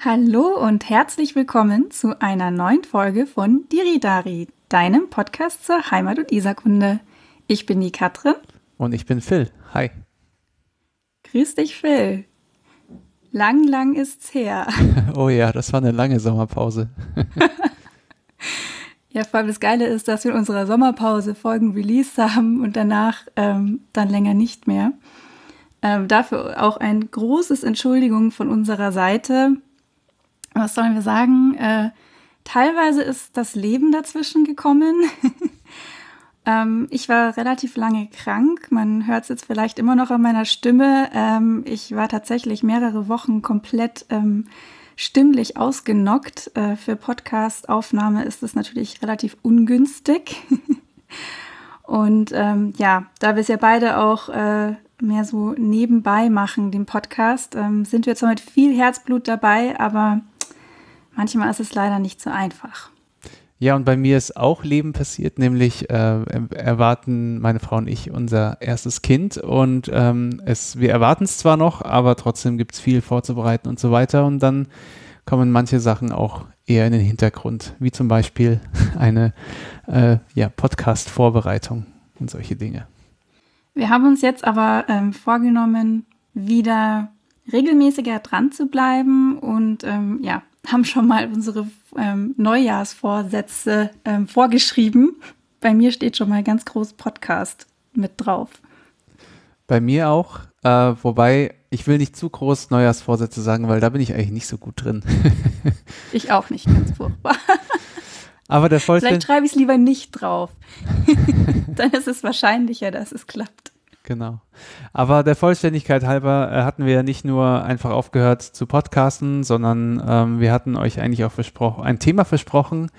Hallo und herzlich willkommen zu einer neuen Folge von Diridari, deinem Podcast zur Heimat- und Isarkunde. Ich bin die Katrin. Und ich bin Phil. Hi. Grüß dich, Phil. Lang, lang ist's her. oh ja, das war eine lange Sommerpause. ja, vor allem das Geile ist, dass wir in unserer Sommerpause Folgen released haben und danach ähm, dann länger nicht mehr. Ähm, dafür auch ein großes Entschuldigung von unserer Seite was sollen wir sagen? Äh, teilweise ist das Leben dazwischen gekommen. ähm, ich war relativ lange krank. Man hört es jetzt vielleicht immer noch an meiner Stimme. Ähm, ich war tatsächlich mehrere Wochen komplett ähm, stimmlich ausgenockt. Äh, für Podcast-Aufnahme ist es natürlich relativ ungünstig. Und ähm, ja, da wir es ja beide auch äh, mehr so nebenbei machen, den Podcast, ähm, sind wir zwar mit viel Herzblut dabei, aber manchmal ist es leider nicht so einfach. Ja, und bei mir ist auch Leben passiert, nämlich äh, erwarten meine Frau und ich unser erstes Kind und ähm, es, wir erwarten es zwar noch, aber trotzdem gibt es viel vorzubereiten und so weiter und dann kommen manche Sachen auch eher in den Hintergrund, wie zum Beispiel eine äh, ja, Podcast-Vorbereitung und solche Dinge. Wir haben uns jetzt aber ähm, vorgenommen, wieder regelmäßiger dran zu bleiben und ähm, ja, haben schon mal unsere ähm, Neujahrsvorsätze ähm, vorgeschrieben. Bei mir steht schon mal ganz groß Podcast mit drauf. Bei mir auch, äh, wobei ich will nicht zu groß Neujahrsvorsätze sagen, weil da bin ich eigentlich nicht so gut drin. ich auch nicht, ganz furchtbar. Aber der Vielleicht schreibe ich es lieber nicht drauf. Dann ist es wahrscheinlicher, dass es klappt. Genau. Aber der Vollständigkeit halber äh, hatten wir ja nicht nur einfach aufgehört zu podcasten, sondern ähm, wir hatten euch eigentlich auch versprochen, ein Thema versprochen,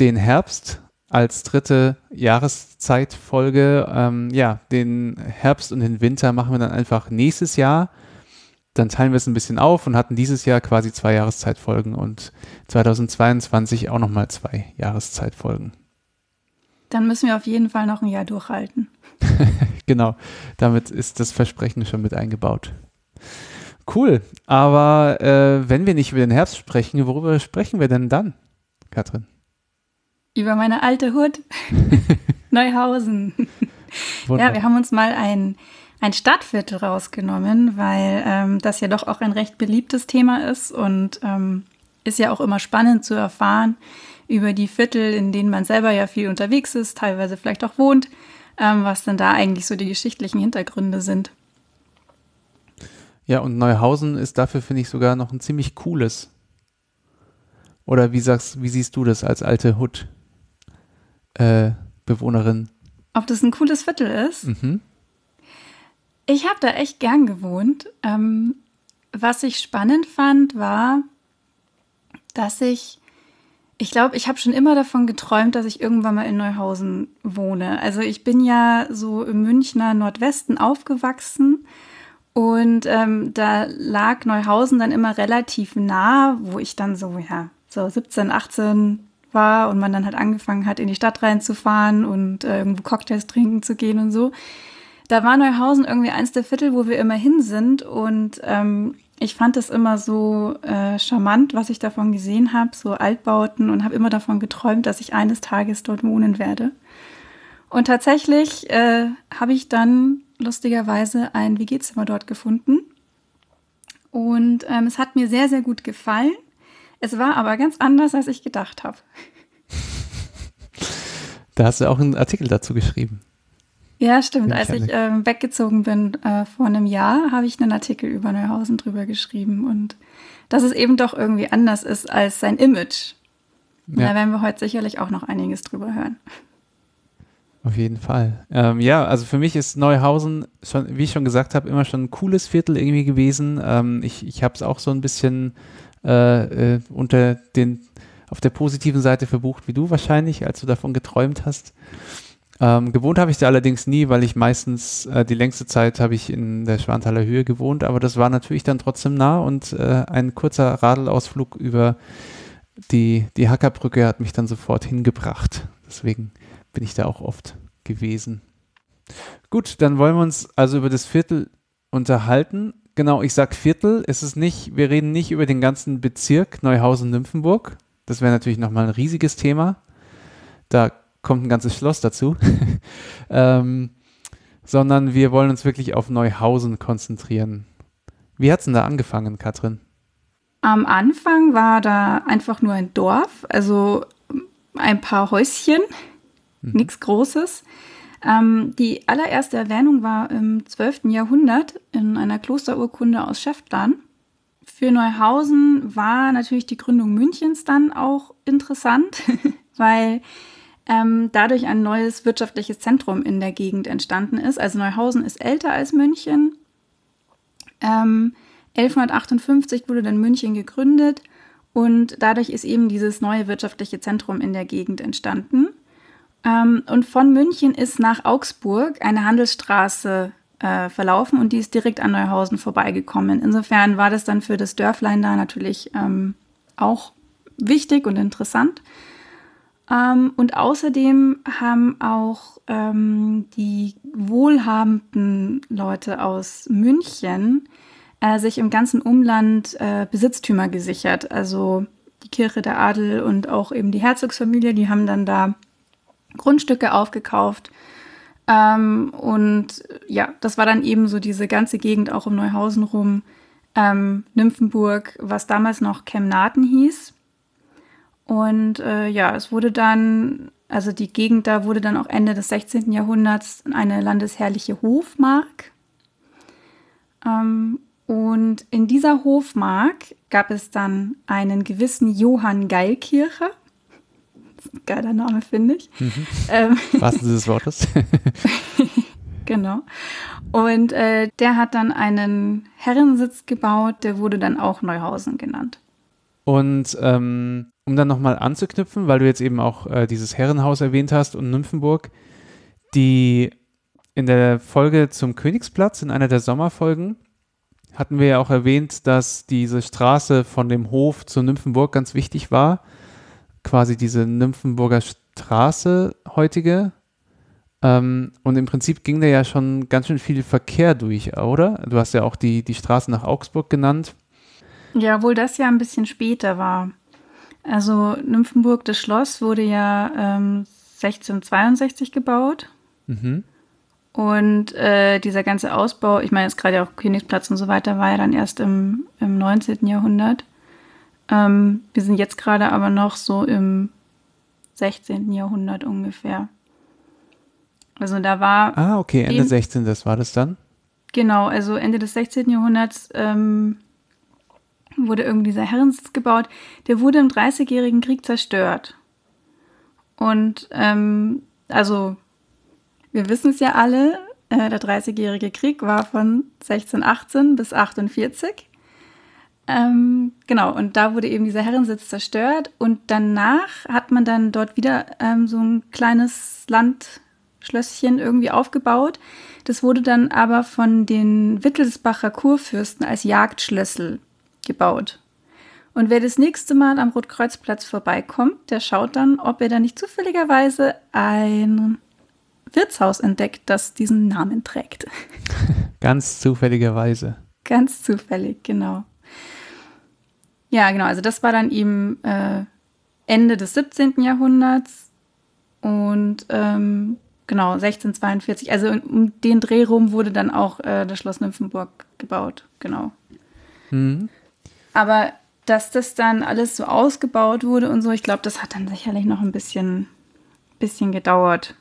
den Herbst als dritte Jahreszeitfolge. Ähm, ja, den Herbst und den Winter machen wir dann einfach nächstes Jahr. Dann teilen wir es ein bisschen auf und hatten dieses Jahr quasi zwei Jahreszeitfolgen und 2022 auch nochmal zwei Jahreszeitfolgen. Dann müssen wir auf jeden Fall noch ein Jahr durchhalten. genau, damit ist das Versprechen schon mit eingebaut. Cool, aber äh, wenn wir nicht über den Herbst sprechen, worüber sprechen wir denn dann, Katrin? Über meine alte Hut, Neuhausen. ja, wir haben uns mal ein, ein Stadtviertel rausgenommen, weil ähm, das ja doch auch ein recht beliebtes Thema ist und ähm, ist ja auch immer spannend zu erfahren über die Viertel, in denen man selber ja viel unterwegs ist, teilweise vielleicht auch wohnt ähm, was denn da eigentlich so die geschichtlichen Hintergründe sind. Ja, und Neuhausen ist dafür, finde ich, sogar noch ein ziemlich cooles. Oder wie sagst, wie siehst du das als alte Hut-Bewohnerin? Äh, Ob das ein cooles Viertel ist? Mhm. Ich habe da echt gern gewohnt. Ähm, was ich spannend fand, war, dass ich ich glaube, ich habe schon immer davon geträumt, dass ich irgendwann mal in Neuhausen wohne. Also ich bin ja so im Münchner Nordwesten aufgewachsen und ähm, da lag Neuhausen dann immer relativ nah, wo ich dann so, ja, so 17, 18 war und man dann halt angefangen hat, in die Stadt reinzufahren und äh, irgendwo Cocktails trinken zu gehen und so. Da war Neuhausen irgendwie eins der Viertel, wo wir immer hin sind und ähm, ich fand es immer so äh, charmant, was ich davon gesehen habe, so Altbauten und habe immer davon geträumt, dass ich eines Tages dort wohnen werde. Und tatsächlich äh, habe ich dann lustigerweise ein WG-Zimmer dort gefunden. Und ähm, es hat mir sehr, sehr gut gefallen. Es war aber ganz anders, als ich gedacht habe. Da hast du auch einen Artikel dazu geschrieben. Ja, stimmt. Als ich äh, weggezogen bin äh, vor einem Jahr, habe ich einen Artikel über Neuhausen drüber geschrieben und dass es eben doch irgendwie anders ist als sein Image. Ja. Da werden wir heute sicherlich auch noch einiges drüber hören. Auf jeden Fall. Ähm, ja, also für mich ist Neuhausen schon, wie ich schon gesagt habe, immer schon ein cooles Viertel irgendwie gewesen. Ähm, ich ich habe es auch so ein bisschen äh, äh, unter den auf der positiven Seite verbucht wie du wahrscheinlich, als du davon geträumt hast. Ähm, gewohnt habe ich da allerdings nie, weil ich meistens äh, die längste Zeit habe ich in der Schwanthaler Höhe gewohnt, aber das war natürlich dann trotzdem nah und äh, ein kurzer Radelausflug über die, die Hackerbrücke hat mich dann sofort hingebracht. Deswegen bin ich da auch oft gewesen. Gut, dann wollen wir uns also über das Viertel unterhalten. Genau, ich sag Viertel. Es ist nicht, wir reden nicht über den ganzen Bezirk Neuhausen-Nymphenburg. Das wäre natürlich nochmal ein riesiges Thema. Da kommt ein ganzes Schloss dazu. ähm, sondern wir wollen uns wirklich auf Neuhausen konzentrieren. Wie hat es denn da angefangen, Katrin? Am Anfang war da einfach nur ein Dorf, also ein paar Häuschen, mhm. nichts Großes. Ähm, die allererste Erwähnung war im 12. Jahrhundert in einer Klosterurkunde aus Schäftlarn. Für Neuhausen war natürlich die Gründung Münchens dann auch interessant, weil ähm, dadurch ein neues wirtschaftliches Zentrum in der Gegend entstanden ist. Also Neuhausen ist älter als München. Ähm, 1158 wurde dann München gegründet und dadurch ist eben dieses neue wirtschaftliche Zentrum in der Gegend entstanden. Ähm, und von München ist nach Augsburg eine Handelsstraße äh, verlaufen und die ist direkt an Neuhausen vorbeigekommen. Insofern war das dann für das Dörflein da natürlich ähm, auch wichtig und interessant. Ähm, und außerdem haben auch ähm, die wohlhabenden Leute aus München äh, sich im ganzen Umland äh, Besitztümer gesichert. Also die Kirche der Adel und auch eben die Herzogsfamilie, die haben dann da Grundstücke aufgekauft. Ähm, und ja, das war dann eben so diese ganze Gegend auch um Neuhausen rum, ähm, Nymphenburg, was damals noch Chemnaten hieß. Und äh, ja, es wurde dann, also die Gegend da wurde dann auch Ende des 16. Jahrhunderts eine landesherrliche Hofmark. Ähm, und in dieser Hofmark gab es dann einen gewissen Johann Geilkircher. Geiler Name, finde ich. Mhm. Ähm, Was des Wortes? genau. Und äh, der hat dann einen Herrensitz gebaut, der wurde dann auch Neuhausen genannt. Und ähm, um dann nochmal anzuknüpfen, weil du jetzt eben auch äh, dieses Herrenhaus erwähnt hast und Nymphenburg, die in der Folge zum Königsplatz, in einer der Sommerfolgen, hatten wir ja auch erwähnt, dass diese Straße von dem Hof zur Nymphenburg ganz wichtig war. Quasi diese Nymphenburger Straße heutige. Ähm, und im Prinzip ging da ja schon ganz schön viel Verkehr durch, oder? Du hast ja auch die, die Straße nach Augsburg genannt. Ja, obwohl das ja ein bisschen später war. Also Nymphenburg, das Schloss, wurde ja ähm, 1662 gebaut. Mhm. Und äh, dieser ganze Ausbau, ich meine jetzt gerade auch Königsplatz und so weiter, war ja dann erst im, im 19. Jahrhundert. Ähm, wir sind jetzt gerade aber noch so im 16. Jahrhundert ungefähr. Also da war. Ah, okay, Ende 16. Das war das dann? Genau, also Ende des 16. Jahrhunderts ähm, wurde irgendwie dieser Herrensitz gebaut. Der wurde im Dreißigjährigen Krieg zerstört. Und ähm, also wir wissen es ja alle, äh, der Dreißigjährige Krieg war von 1618 bis 48. Ähm, genau, und da wurde eben dieser Herrensitz zerstört und danach hat man dann dort wieder ähm, so ein kleines Landschlösschen irgendwie aufgebaut. Das wurde dann aber von den Wittelsbacher Kurfürsten als Jagdschlössel gebaut. Und wer das nächste Mal am Rotkreuzplatz vorbeikommt, der schaut dann, ob er da nicht zufälligerweise ein Wirtshaus entdeckt, das diesen Namen trägt. Ganz zufälligerweise. Ganz zufällig, genau. Ja, genau. Also das war dann eben äh, Ende des 17. Jahrhunderts und ähm, genau 1642. Also um den Dreh rum wurde dann auch äh, das Schloss Nymphenburg gebaut. Genau. Mhm. Aber dass das dann alles so ausgebaut wurde und so, ich glaube, das hat dann sicherlich noch ein bisschen, bisschen gedauert.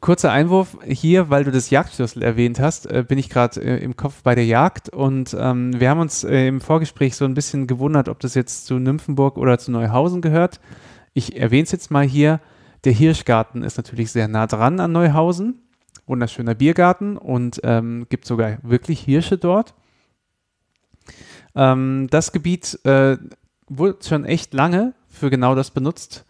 Kurzer Einwurf hier, weil du das Jagdschlüssel erwähnt hast, äh, bin ich gerade äh, im Kopf bei der Jagd und ähm, wir haben uns äh, im Vorgespräch so ein bisschen gewundert, ob das jetzt zu Nymphenburg oder zu Neuhausen gehört. Ich erwähne es jetzt mal hier. Der Hirschgarten ist natürlich sehr nah dran an Neuhausen. Wunderschöner Biergarten und ähm, gibt sogar wirklich Hirsche dort. Ähm, das Gebiet äh, wurde schon echt lange für genau das benutzt,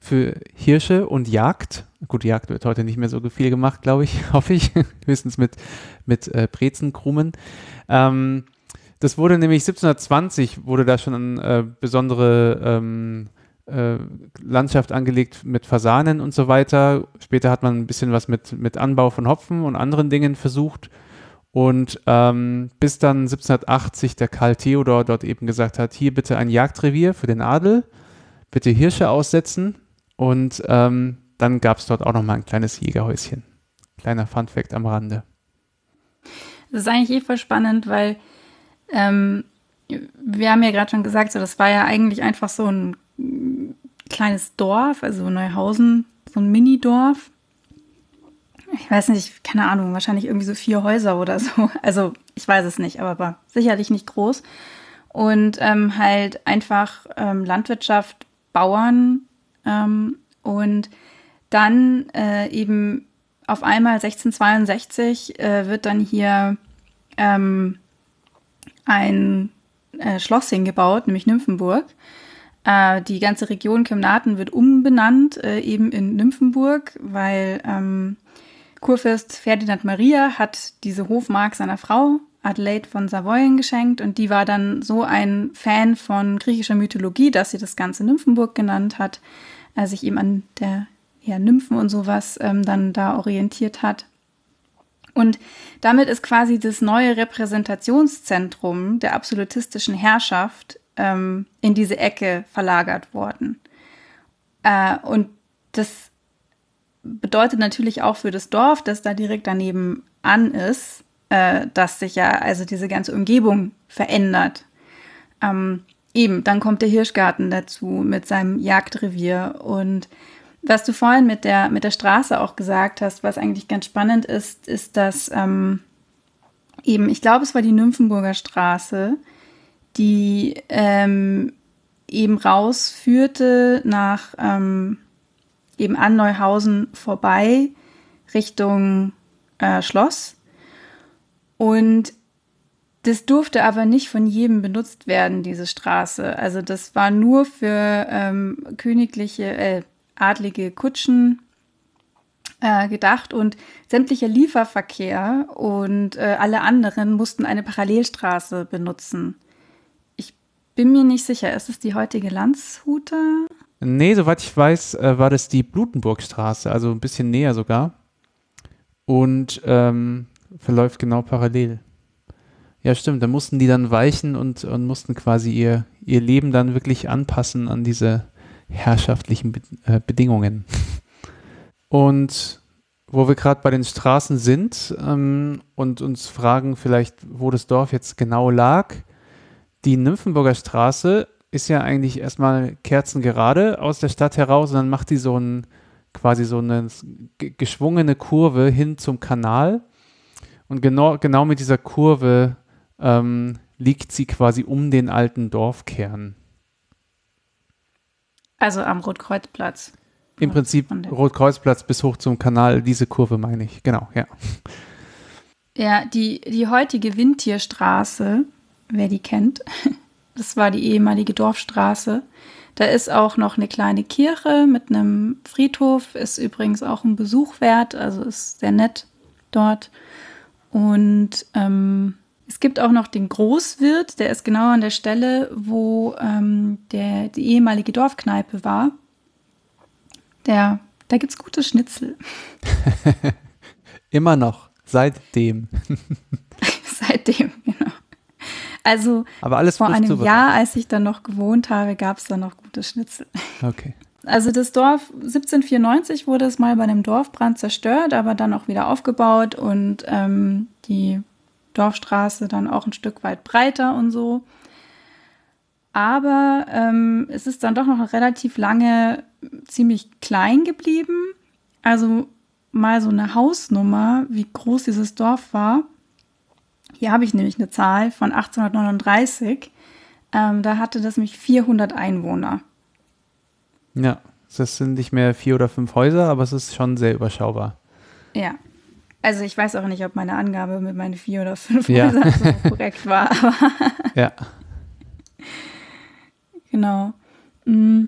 für Hirsche und Jagd. Gut, Jagd wird heute nicht mehr so viel gemacht, glaube ich, hoffe ich. Höchstens mit, mit äh, Brezenkrumen. Ähm, das wurde nämlich 1720, wurde da schon eine äh, besondere ähm, äh, Landschaft angelegt mit Fasanen und so weiter. Später hat man ein bisschen was mit, mit Anbau von Hopfen und anderen Dingen versucht. Und ähm, bis dann 1780 der Karl Theodor dort eben gesagt hat, hier bitte ein Jagdrevier für den Adel, bitte Hirsche aussetzen. Und ähm, dann gab es dort auch nochmal ein kleines Jägerhäuschen. Kleiner Funfact am Rande. Das ist eigentlich eh voll spannend, weil ähm, wir haben ja gerade schon gesagt, so, das war ja eigentlich einfach so ein kleines Dorf, also Neuhausen, so ein Minidorf. Ich weiß nicht, keine Ahnung, wahrscheinlich irgendwie so vier Häuser oder so. Also ich weiß es nicht, aber war sicherlich nicht groß. Und ähm, halt einfach ähm, Landwirtschaft, Bauern ähm, und dann äh, eben auf einmal 1662 äh, wird dann hier ähm, ein äh, Schloss hingebaut, nämlich Nymphenburg. Äh, die ganze Region Kemnaten wird umbenannt, äh, eben in Nymphenburg, weil ähm, Kurfürst Ferdinand Maria hat diese Hofmark seiner Frau Adelaide von Savoyen geschenkt und die war dann so ein Fan von griechischer Mythologie, dass sie das Ganze Nymphenburg genannt hat, äh, sich eben an der ja, Nymphen und sowas ähm, dann da orientiert hat. Und damit ist quasi das neue Repräsentationszentrum der absolutistischen Herrschaft ähm, in diese Ecke verlagert worden. Äh, und das bedeutet natürlich auch für das Dorf, das da direkt daneben an ist, äh, dass sich ja also diese ganze Umgebung verändert. Ähm, eben, dann kommt der Hirschgarten dazu mit seinem Jagdrevier und was du vorhin mit der, mit der Straße auch gesagt hast, was eigentlich ganz spannend ist, ist, dass ähm, eben, ich glaube, es war die Nymphenburger Straße, die ähm, eben rausführte nach ähm, eben an Neuhausen vorbei Richtung äh, Schloss. Und das durfte aber nicht von jedem benutzt werden, diese Straße. Also das war nur für ähm, königliche, äh, adlige Kutschen äh, gedacht und sämtlicher Lieferverkehr und äh, alle anderen mussten eine Parallelstraße benutzen. Bin mir nicht sicher, ist es die heutige Landshuter? Nee, soweit ich weiß, äh, war das die Blutenburgstraße, also ein bisschen näher sogar. Und ähm, verläuft genau parallel. Ja, stimmt. Da mussten die dann weichen und, und mussten quasi ihr, ihr Leben dann wirklich anpassen an diese herrschaftlichen Be äh, Bedingungen. Und wo wir gerade bei den Straßen sind ähm, und uns fragen vielleicht, wo das Dorf jetzt genau lag, die Nymphenburger Straße ist ja eigentlich erstmal kerzengerade aus der Stadt heraus und dann macht die so ein quasi so eine geschwungene Kurve hin zum Kanal. Und genau, genau mit dieser Kurve ähm, liegt sie quasi um den alten Dorfkern. Also am Rotkreuzplatz. Im Prinzip Rotkreuzplatz bis hoch zum Kanal, diese Kurve meine ich, genau, ja. Ja, die, die heutige Windtierstraße, wer die kennt, das war die ehemalige Dorfstraße. Da ist auch noch eine kleine Kirche mit einem Friedhof, ist übrigens auch ein Besuch wert, also ist sehr nett dort. Und ähm, es gibt auch noch den Großwirt, der ist genau an der Stelle, wo ähm, der, die ehemalige Dorfkneipe war. Der, da gibt es gute Schnitzel. Immer noch, seitdem. seitdem. Also Aber alles vor einem Jahr, als ich dann noch gewohnt habe, gab es da noch gute Schnitzel. Okay. Also das Dorf 1794 wurde es mal bei einem Dorfbrand zerstört, aber dann auch wieder aufgebaut und ähm, die Dorfstraße dann auch ein Stück weit breiter und so. Aber ähm, es ist dann doch noch relativ lange ziemlich klein geblieben. Also mal so eine Hausnummer, wie groß dieses Dorf war. Hier habe ich nämlich eine Zahl von 1839. Ähm, da hatte das nämlich 400 Einwohner. Ja, das sind nicht mehr vier oder fünf Häuser, aber es ist schon sehr überschaubar. Ja, also ich weiß auch nicht, ob meine Angabe mit meinen vier oder fünf ja. Häusern so korrekt war. Aber ja. Genau. Mm,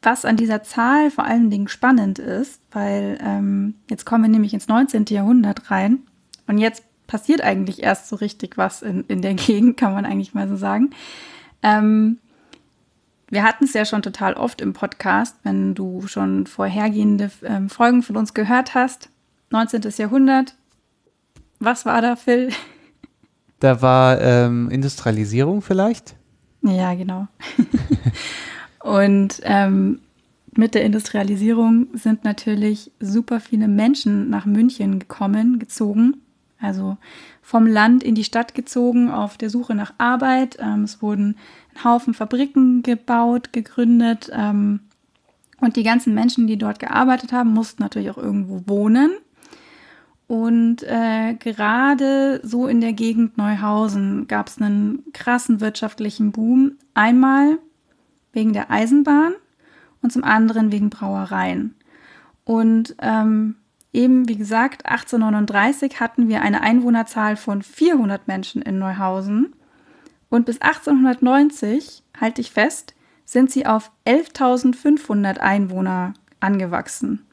was an dieser Zahl vor allen Dingen spannend ist, weil ähm, jetzt kommen wir nämlich ins 19. Jahrhundert rein und jetzt passiert eigentlich erst so richtig was in, in der Gegend, kann man eigentlich mal so sagen. Ähm, wir hatten es ja schon total oft im Podcast, wenn du schon vorhergehende ähm, Folgen von uns gehört hast. 19. Jahrhundert, Was war da, Phil? Da war ähm, Industrialisierung vielleicht? Ja, genau. Und ähm, mit der Industrialisierung sind natürlich super viele Menschen nach München gekommen, gezogen. Also vom Land in die Stadt gezogen auf der Suche nach Arbeit. Ähm, es wurden ein Haufen Fabriken gebaut, gegründet. Ähm, und die ganzen Menschen, die dort gearbeitet haben, mussten natürlich auch irgendwo wohnen. Und äh, gerade so in der Gegend Neuhausen gab es einen krassen wirtschaftlichen Boom. Einmal wegen der Eisenbahn und zum anderen wegen Brauereien. Und ähm, eben, wie gesagt, 1839 hatten wir eine Einwohnerzahl von 400 Menschen in Neuhausen. Und bis 1890, halte ich fest, sind sie auf 11.500 Einwohner angewachsen.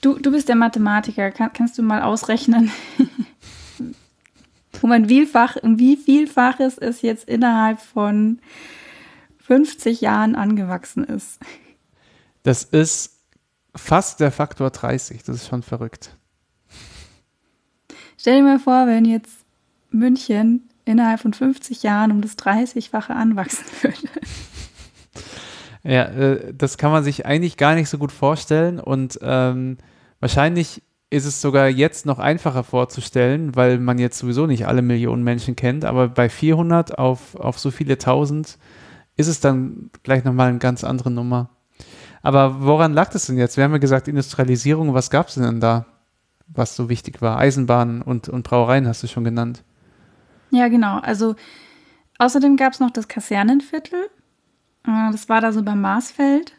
Du, du bist der Mathematiker. Kann, kannst du mal ausrechnen, um ein Vielfach, wie vielfaches es jetzt innerhalb von 50 Jahren angewachsen ist? Das ist fast der Faktor 30. Das ist schon verrückt. Stell dir mal vor, wenn jetzt München innerhalb von 50 Jahren um das 30-fache anwachsen würde. Ja, äh, das kann man sich eigentlich gar nicht so gut vorstellen und ähm, Wahrscheinlich ist es sogar jetzt noch einfacher vorzustellen, weil man jetzt sowieso nicht alle Millionen Menschen kennt, aber bei 400 auf, auf so viele tausend ist es dann gleich nochmal eine ganz andere Nummer. Aber woran lag das denn jetzt? Wir haben ja gesagt, Industrialisierung, was gab es denn da, was so wichtig war? Eisenbahnen und, und Brauereien hast du schon genannt. Ja, genau. Also außerdem gab es noch das Kasernenviertel. Äh, das war da so beim Marsfeld.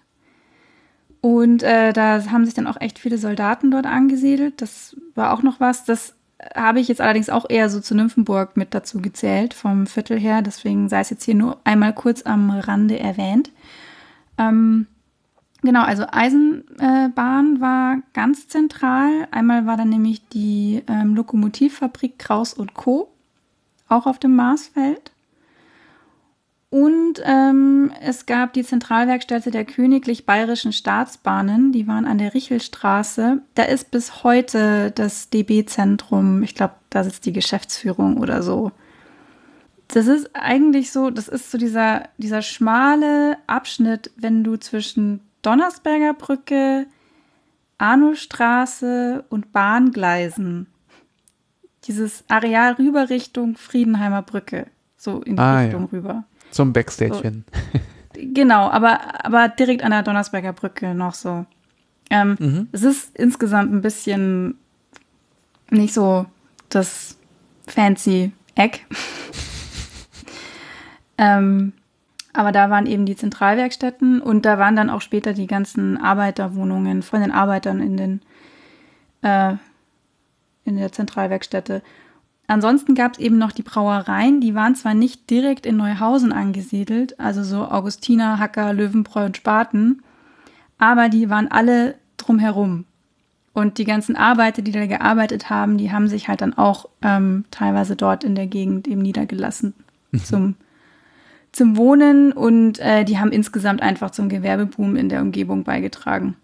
Und äh, da haben sich dann auch echt viele Soldaten dort angesiedelt. Das war auch noch was. Das habe ich jetzt allerdings auch eher so zu Nymphenburg mit dazu gezählt, vom Viertel her. Deswegen sei es jetzt hier nur einmal kurz am Rande erwähnt. Ähm, genau, also Eisenbahn war ganz zentral. Einmal war dann nämlich die ähm, Lokomotivfabrik Kraus und Co. auch auf dem Marsfeld. Und ähm, es gab die Zentralwerkstätte der Königlich Bayerischen Staatsbahnen, die waren an der Richelstraße. Da ist bis heute das DB-Zentrum, ich glaube, da sitzt die Geschäftsführung oder so. Das ist eigentlich so, das ist so dieser, dieser schmale Abschnitt, wenn du zwischen Donnersberger Brücke, Arnoldstraße und Bahngleisen, dieses Areal rüber Richtung Friedenheimer Brücke, so in die ah, Richtung ja. rüber. Zum Backstage hin. So. Genau, aber, aber direkt an der Donnersberger Brücke noch so. Ähm, mhm. Es ist insgesamt ein bisschen nicht so das fancy Eck. ähm, aber da waren eben die Zentralwerkstätten und da waren dann auch später die ganzen Arbeiterwohnungen von den Arbeitern in den äh, in der Zentralwerkstätte. Ansonsten gab es eben noch die Brauereien, die waren zwar nicht direkt in Neuhausen angesiedelt, also so Augustiner, Hacker, Löwenbräu und Spaten, aber die waren alle drumherum. Und die ganzen Arbeiter, die da gearbeitet haben, die haben sich halt dann auch ähm, teilweise dort in der Gegend eben niedergelassen mhm. zum, zum Wohnen und äh, die haben insgesamt einfach zum Gewerbeboom in der Umgebung beigetragen.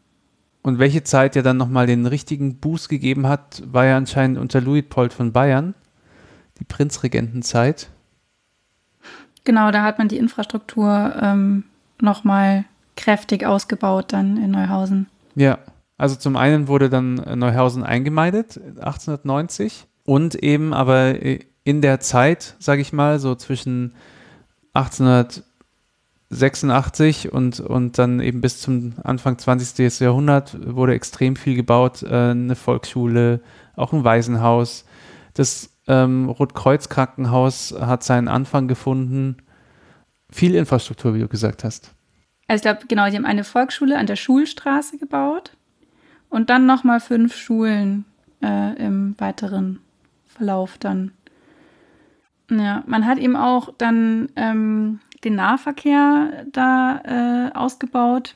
Und welche Zeit ja dann nochmal den richtigen Boost gegeben hat, war ja anscheinend unter Luitpold von Bayern die Prinzregentenzeit. Genau, da hat man die Infrastruktur ähm, nochmal kräftig ausgebaut dann in Neuhausen. Ja, also zum einen wurde dann Neuhausen eingemeindet 1890 und eben aber in der Zeit, sage ich mal, so zwischen 1886 und, und dann eben bis zum Anfang 20. Jahrhundert wurde extrem viel gebaut, äh, eine Volksschule, auch ein Waisenhaus. Das ähm, Rotkreuz-Krankenhaus hat seinen Anfang gefunden. Viel Infrastruktur, wie du gesagt hast. Also ich glaube, genau, die haben eine Volksschule an der Schulstraße gebaut und dann nochmal fünf Schulen äh, im weiteren Verlauf dann. Ja, man hat eben auch dann ähm, den Nahverkehr da äh, ausgebaut.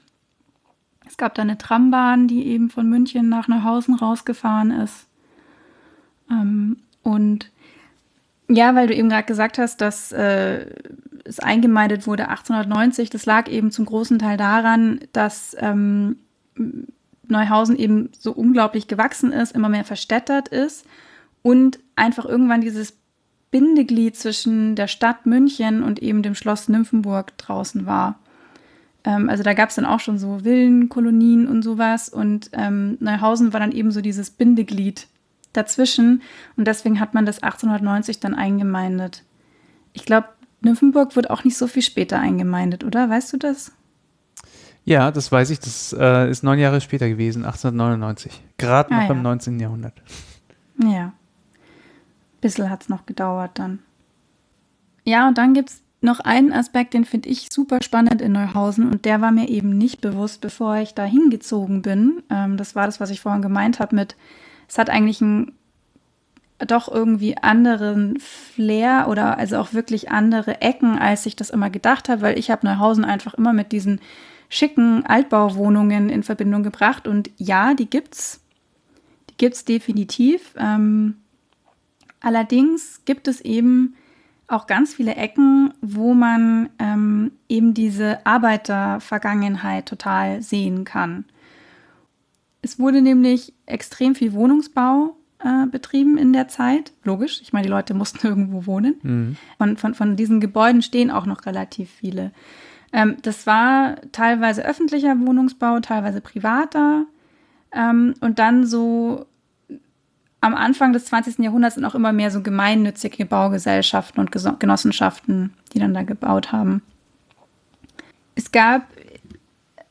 Es gab da eine Trambahn, die eben von München nach Neuhausen rausgefahren ist. Ähm, und ja, weil du eben gerade gesagt hast, dass äh, es eingemeindet wurde 1890, das lag eben zum großen Teil daran, dass ähm, Neuhausen eben so unglaublich gewachsen ist, immer mehr verstädtert ist und einfach irgendwann dieses Bindeglied zwischen der Stadt München und eben dem Schloss Nymphenburg draußen war. Ähm, also da gab es dann auch schon so Villenkolonien und sowas und ähm, Neuhausen war dann eben so dieses Bindeglied dazwischen und deswegen hat man das 1890 dann eingemeindet. Ich glaube, Nymphenburg wird auch nicht so viel später eingemeindet, oder? Weißt du das? Ja, das weiß ich. Das äh, ist neun Jahre später gewesen, 1899. Gerade noch ah, ja. im 19. Jahrhundert. Ja bisschen hat es noch gedauert dann. Ja, und dann gibt es noch einen Aspekt, den finde ich super spannend in Neuhausen und der war mir eben nicht bewusst, bevor ich da hingezogen bin. Ähm, das war das, was ich vorhin gemeint habe mit, es hat eigentlich einen doch irgendwie anderen Flair oder also auch wirklich andere Ecken, als ich das immer gedacht habe, weil ich habe Neuhausen einfach immer mit diesen schicken Altbauwohnungen in Verbindung gebracht und ja, die gibt's. Die gibt's definitiv. Ähm, Allerdings gibt es eben auch ganz viele Ecken, wo man ähm, eben diese Arbeitervergangenheit total sehen kann. Es wurde nämlich extrem viel Wohnungsbau äh, betrieben in der Zeit. Logisch, ich meine, die Leute mussten irgendwo wohnen. Mhm. Von, von, von diesen Gebäuden stehen auch noch relativ viele. Ähm, das war teilweise öffentlicher Wohnungsbau, teilweise privater. Ähm, und dann so am Anfang des 20. Jahrhunderts sind auch immer mehr so gemeinnützige Baugesellschaften und Genossenschaften, die dann da gebaut haben. Es gab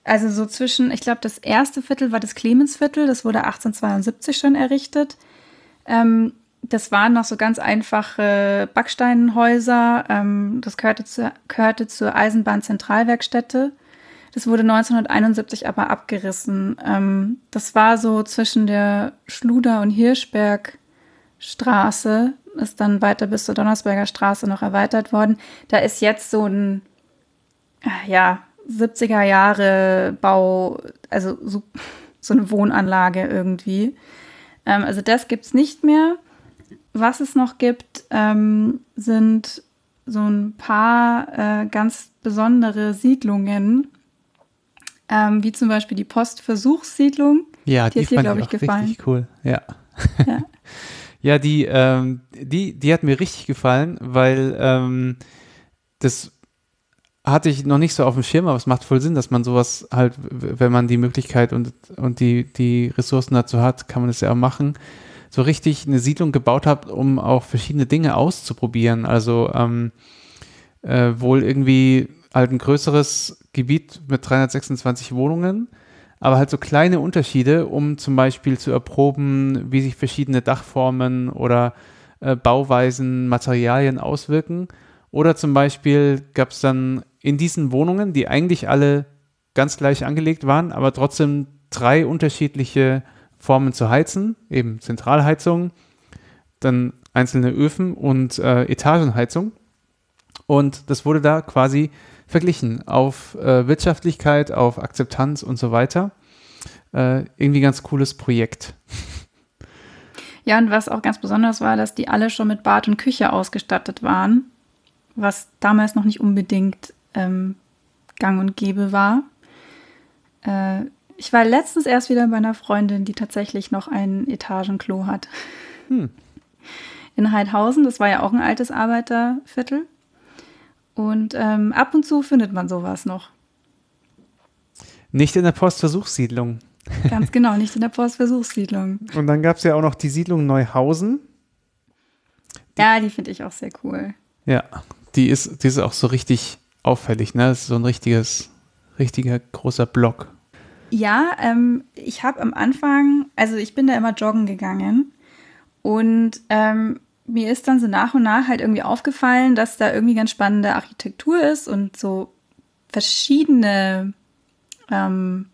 also so zwischen, ich glaube, das erste Viertel war das Clemensviertel, das wurde 1872 schon errichtet. Ähm, das waren noch so ganz einfache Backsteinhäuser. Ähm, das gehörte, zu, gehörte zur Eisenbahnzentralwerkstätte. Das wurde 1971 aber abgerissen. Ähm, das war so zwischen der Schluder- und Hirschbergstraße, ist dann weiter bis zur Donnersberger Straße noch erweitert worden. Da ist jetzt so ein, äh, ja, 70er Jahre Bau, also so, so eine Wohnanlage irgendwie. Ähm, also das gibt es nicht mehr. Was es noch gibt, ähm, sind so ein paar äh, ganz besondere Siedlungen, ähm, wie zum Beispiel die Postversuchssiedlung. Ja, die, die hat dir, glaube ich, gefallen. Richtig cool, ja. Ja, ja die, ähm, die, die hat mir richtig gefallen, weil ähm, das hatte ich noch nicht so auf dem Schirm, aber es macht voll Sinn, dass man sowas halt, wenn man die Möglichkeit und, und die, die Ressourcen dazu hat, kann man das ja auch machen. So richtig eine Siedlung gebaut hat, um auch verschiedene Dinge auszuprobieren. Also ähm, äh, wohl irgendwie halt ein größeres Gebiet mit 326 Wohnungen, aber halt so kleine Unterschiede, um zum Beispiel zu erproben, wie sich verschiedene Dachformen oder äh, Bauweisen, Materialien auswirken. Oder zum Beispiel gab es dann in diesen Wohnungen, die eigentlich alle ganz gleich angelegt waren, aber trotzdem drei unterschiedliche Formen zu heizen, eben Zentralheizung, dann einzelne Öfen und äh, Etagenheizung. Und das wurde da quasi verglichen auf äh, Wirtschaftlichkeit, auf Akzeptanz und so weiter. Äh, irgendwie ganz cooles Projekt. Ja, und was auch ganz besonders war, dass die alle schon mit Bad und Küche ausgestattet waren, was damals noch nicht unbedingt ähm, gang und gäbe war. Äh, ich war letztens erst wieder bei einer Freundin, die tatsächlich noch ein Etagenklo hat. Hm. In Heidhausen, das war ja auch ein altes Arbeiterviertel. Und ähm, ab und zu findet man sowas noch. Nicht in der Postversuchssiedlung. Ganz genau, nicht in der Postversuchssiedlung. Und dann gab es ja auch noch die Siedlung Neuhausen. Die, ja, die finde ich auch sehr cool. Ja, die ist, die ist auch so richtig auffällig, ne? Das ist so ein richtiges, richtiger großer Block. Ja, ähm, ich habe am Anfang, also ich bin da immer joggen gegangen und ähm, mir ist dann so nach und nach halt irgendwie aufgefallen, dass da irgendwie ganz spannende Architektur ist und so verschiedene ähm,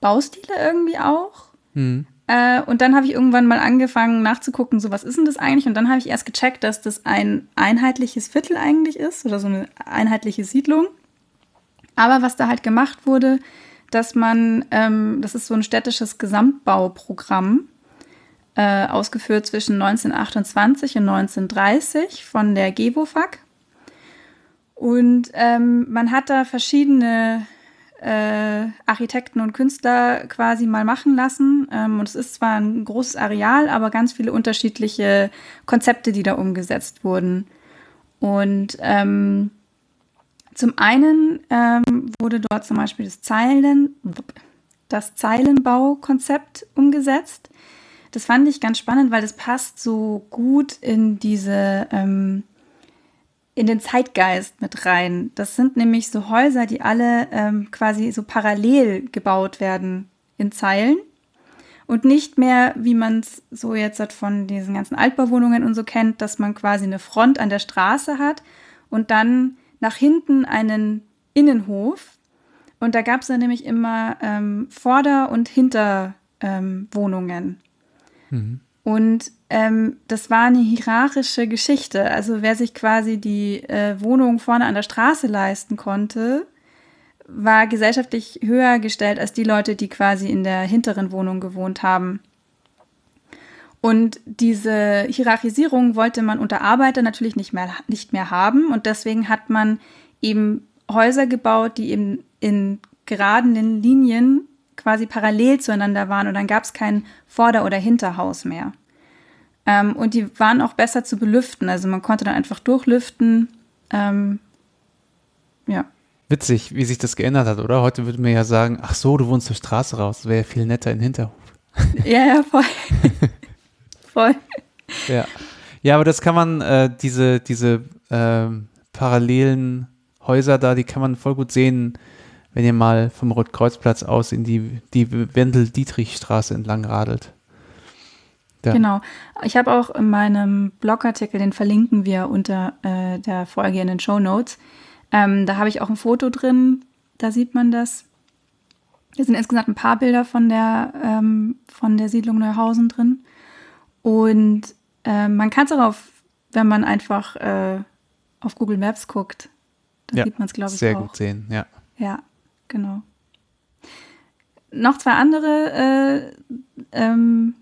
Baustile irgendwie auch. Mhm. Äh, und dann habe ich irgendwann mal angefangen nachzugucken, so was ist denn das eigentlich? Und dann habe ich erst gecheckt, dass das ein einheitliches Viertel eigentlich ist oder so eine einheitliche Siedlung. Aber was da halt gemacht wurde, dass man, ähm, das ist so ein städtisches Gesamtbauprogramm, äh, ausgeführt zwischen 1928 und 1930 von der GEWOFAG. Und ähm, man hat da verschiedene äh, Architekten und Künstler quasi mal machen lassen. Ähm, und es ist zwar ein großes Areal, aber ganz viele unterschiedliche Konzepte, die da umgesetzt wurden. Und ähm, zum einen ähm, wurde dort zum Beispiel das Zeilen, das Zeilenbaukonzept umgesetzt. Das fand ich ganz spannend, weil das passt so gut in diese ähm, in den Zeitgeist mit rein. Das sind nämlich so Häuser, die alle ähm, quasi so parallel gebaut werden in Zeilen und nicht mehr, wie man es so jetzt von diesen ganzen Altbauwohnungen und so kennt, dass man quasi eine Front an der Straße hat und dann nach hinten einen Innenhof. Und da gab es dann nämlich immer ähm, Vorder- und Hinterwohnungen. Ähm, mhm. Und ähm, das war eine hierarchische Geschichte. Also wer sich quasi die äh, Wohnung vorne an der Straße leisten konnte, war gesellschaftlich höher gestellt als die Leute, die quasi in der hinteren Wohnung gewohnt haben. Und diese Hierarchisierung wollte man unter Arbeiter natürlich nicht mehr, nicht mehr haben. Und deswegen hat man eben Häuser gebaut, die eben in geraden Linien quasi parallel zueinander waren und dann gab es kein Vorder- oder Hinterhaus mehr. Ähm, und die waren auch besser zu belüften, also man konnte dann einfach durchlüften. Ähm, ja. Witzig, wie sich das geändert hat, oder? Heute würde man ja sagen, ach so, du wohnst zur Straße raus, wäre ja viel netter in Hinterhof. Ja, ja, voll. voll. Ja. Ja, aber das kann man, äh, diese, diese äh, parallelen Häuser da, die kann man voll gut sehen, wenn ihr mal vom Rotkreuzplatz aus in die, die Wendel-Dietrich-Straße entlang radelt. Ja. Genau. Ich habe auch in meinem Blogartikel, den verlinken wir unter äh, der Folge in den Show Notes. Ähm, da habe ich auch ein Foto drin, da sieht man das. Hier sind insgesamt ein paar Bilder von der, ähm, von der Siedlung Neuhausen drin. Und äh, man kann es auch auf, wenn man einfach äh, auf Google Maps guckt, dann ja, sieht man es, glaube ich, sehr auch. gut sehen, ja. Ja, genau. Noch zwei andere äh, ähm,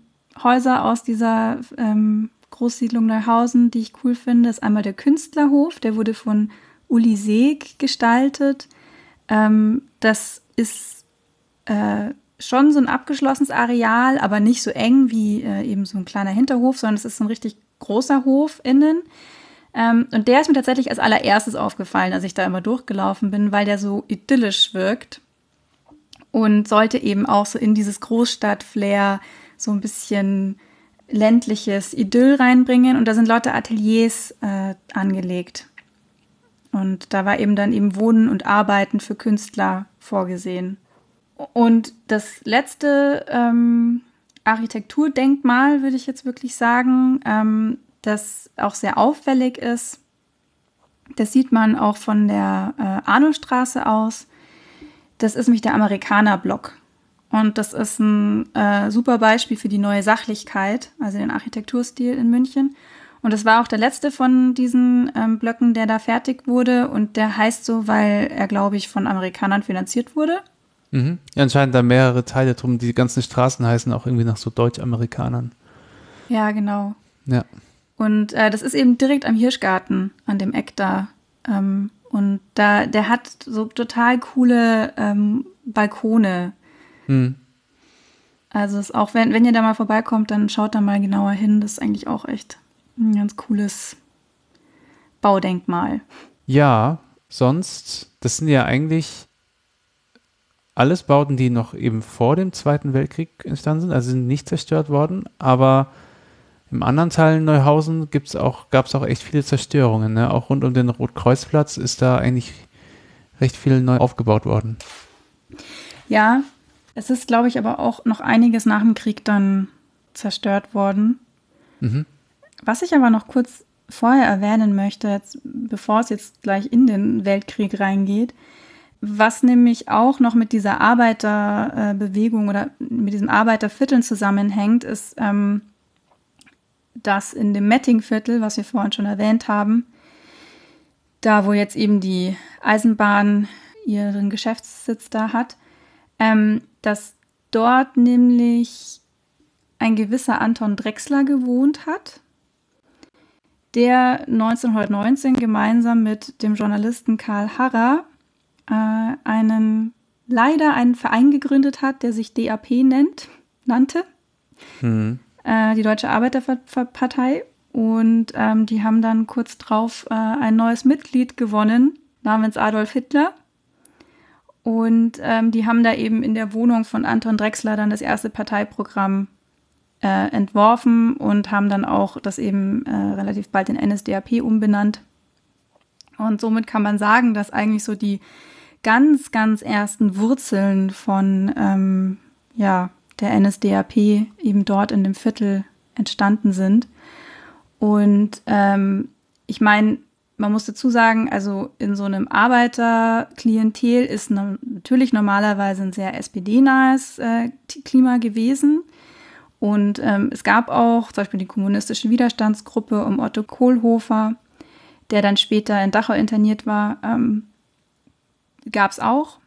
Häuser aus dieser ähm, Großsiedlung Neuhausen, die ich cool finde, ist einmal der Künstlerhof, der wurde von Uli Seeg gestaltet. Ähm, das ist äh, schon so ein abgeschlossenes Areal, aber nicht so eng wie äh, eben so ein kleiner Hinterhof, sondern es ist ein richtig großer Hof innen. Ähm, und der ist mir tatsächlich als allererstes aufgefallen, als ich da immer durchgelaufen bin, weil der so idyllisch wirkt und sollte eben auch so in dieses Großstadt-Flair so ein bisschen ländliches Idyll reinbringen. Und da sind lauter Ateliers äh, angelegt. Und da war eben dann eben Wohnen und Arbeiten für Künstler vorgesehen. Und das letzte ähm, Architekturdenkmal, würde ich jetzt wirklich sagen, ähm, das auch sehr auffällig ist. Das sieht man auch von der äh, Arnoldstraße aus. Das ist nämlich der Amerikaner-Block. Und das ist ein äh, super Beispiel für die neue Sachlichkeit, also den Architekturstil in München. Und das war auch der letzte von diesen ähm, Blöcken, der da fertig wurde. Und der heißt so, weil er, glaube ich, von Amerikanern finanziert wurde. Mhm. Ja, anscheinend da mehrere Teile drum. Die ganzen Straßen heißen auch irgendwie nach so Deutsch-Amerikanern. Ja, genau. Ja. Und äh, das ist eben direkt am Hirschgarten, an dem Eck da. Ähm, und da, der hat so total coole ähm, Balkone. Mhm. Also ist auch, wenn, wenn ihr da mal vorbeikommt, dann schaut da mal genauer hin. Das ist eigentlich auch echt ein ganz cooles Baudenkmal. Ja, sonst, das sind ja eigentlich alles Bauten, die noch eben vor dem Zweiten Weltkrieg entstanden sind, also sind nicht zerstört worden, aber im anderen Teil Neuhausen gibt's auch, gab es auch echt viele Zerstörungen. Ne? Auch rund um den Rotkreuzplatz ist da eigentlich recht viel neu aufgebaut worden. Ja, es ist, glaube ich, aber auch noch einiges nach dem Krieg dann zerstört worden. Mhm. Was ich aber noch kurz vorher erwähnen möchte, jetzt, bevor es jetzt gleich in den Weltkrieg reingeht, was nämlich auch noch mit dieser Arbeiterbewegung oder mit diesem Arbeitervierteln zusammenhängt, ist, ähm, dass in dem Mettingviertel, was wir vorhin schon erwähnt haben, da wo jetzt eben die Eisenbahn ihren Geschäftssitz da hat, ähm, dass dort nämlich ein gewisser Anton Drexler gewohnt hat, der 1919 gemeinsam mit dem Journalisten Karl Harrer äh, einen leider einen Verein gegründet hat, der sich DAP nennt, nannte. Mhm. Äh, die Deutsche Arbeiterpartei. Und ähm, die haben dann kurz drauf äh, ein neues Mitglied gewonnen, namens Adolf Hitler. Und ähm, die haben da eben in der Wohnung von Anton Drexler dann das erste Parteiprogramm äh, entworfen und haben dann auch das eben äh, relativ bald in NSDAP umbenannt. Und somit kann man sagen, dass eigentlich so die ganz, ganz ersten Wurzeln von ähm, ja, der NSDAP eben dort in dem Viertel entstanden sind. Und ähm, ich meine, man muss dazu sagen, also in so einem Arbeiterklientel ist natürlich normalerweise ein sehr SPD-nahes äh, Klima gewesen. Und ähm, es gab auch zum Beispiel die kommunistische Widerstandsgruppe um Otto Kohlhofer, der dann später in Dachau interniert war, ähm, gab es auch.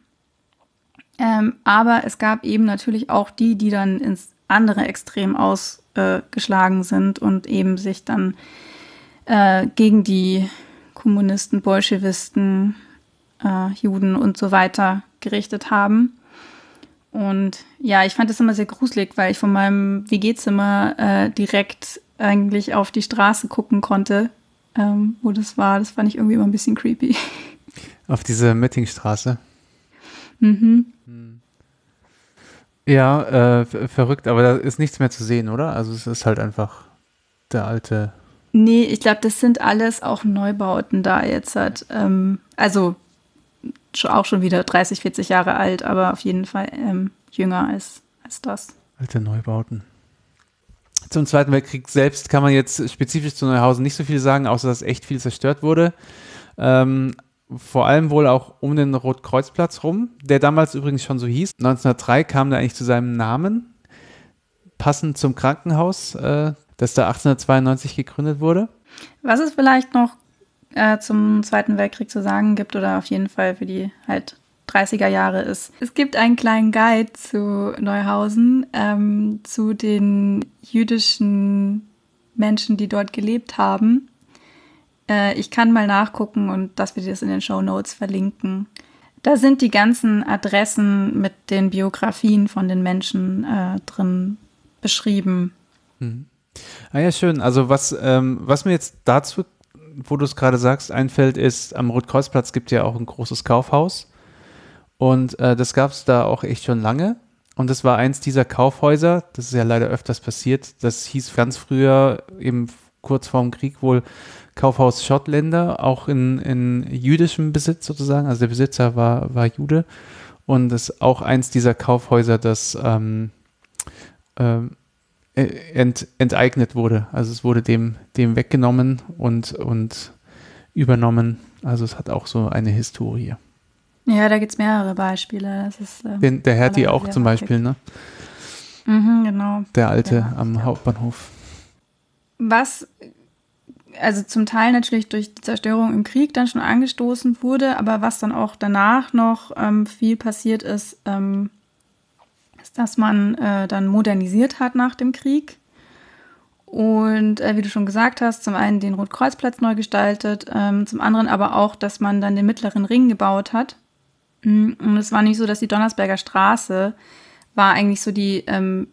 Ähm, aber es gab eben natürlich auch die, die dann ins andere Extrem ausgeschlagen äh, sind und eben sich dann äh, gegen die Kommunisten, Bolschewisten, äh, Juden und so weiter gerichtet haben. Und ja, ich fand das immer sehr gruselig, weil ich von meinem WG-Zimmer äh, direkt eigentlich auf die Straße gucken konnte, ähm, wo das war. Das fand ich irgendwie immer ein bisschen creepy. Auf diese Mittingstraße. Mhm. Ja, äh, verrückt, aber da ist nichts mehr zu sehen, oder? Also es ist halt einfach der alte Nee, ich glaube, das sind alles auch Neubauten da jetzt. Hat, ähm, also auch schon wieder 30, 40 Jahre alt, aber auf jeden Fall ähm, jünger als, als das. Alte Neubauten. Zum Zweiten Weltkrieg selbst kann man jetzt spezifisch zu Neuhausen nicht so viel sagen, außer dass echt viel zerstört wurde. Ähm, vor allem wohl auch um den Rotkreuzplatz rum, der damals übrigens schon so hieß. 1903 kam der eigentlich zu seinem Namen, passend zum Krankenhaus, äh, das da 1892 gegründet wurde. Was es vielleicht noch äh, zum Zweiten Weltkrieg zu sagen gibt oder auf jeden Fall für die halt 30er Jahre ist. Es gibt einen kleinen Guide zu Neuhausen, ähm, zu den jüdischen Menschen, die dort gelebt haben. Äh, ich kann mal nachgucken und dass wir das in den Show Notes verlinken. Da sind die ganzen Adressen mit den Biografien von den Menschen äh, drin beschrieben. Mhm. Ah ja, schön. Also was, ähm, was mir jetzt dazu, wo du es gerade sagst, einfällt, ist, am Rotkreuzplatz gibt ja auch ein großes Kaufhaus. Und äh, das gab es da auch echt schon lange. Und das war eins dieser Kaufhäuser, das ist ja leider öfters passiert. Das hieß ganz früher, eben kurz vorm Krieg wohl Kaufhaus Schottländer, auch in, in jüdischem Besitz sozusagen. Also der Besitzer war, war Jude. Und das ist auch eins dieser Kaufhäuser, das ähm, ähm, äh, ent, enteignet wurde. Also es wurde dem, dem weggenommen und, und übernommen. Also es hat auch so eine Historie. Ja, da gibt es mehrere Beispiele. Das ist, ähm, Den, der Hertie auch zum Beispiel, ne? Mhm, genau. Der alte ja, am ja. Hauptbahnhof. Was also zum Teil natürlich durch die Zerstörung im Krieg dann schon angestoßen wurde, aber was dann auch danach noch ähm, viel passiert ist, ähm, ist, dass man äh, dann modernisiert hat nach dem Krieg. Und äh, wie du schon gesagt hast, zum einen den Rotkreuzplatz neu gestaltet, ähm, zum anderen aber auch, dass man dann den mittleren Ring gebaut hat. Mm, und es war nicht so, dass die Donnersberger Straße war eigentlich so die ähm,